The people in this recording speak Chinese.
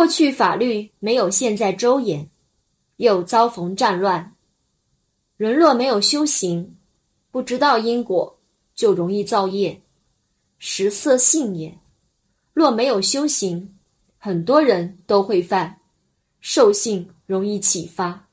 过去法律没有现在周严，又遭逢战乱。人若没有修行，不知道因果，就容易造业。食色性也，若没有修行，很多人都会犯，兽性容易启发。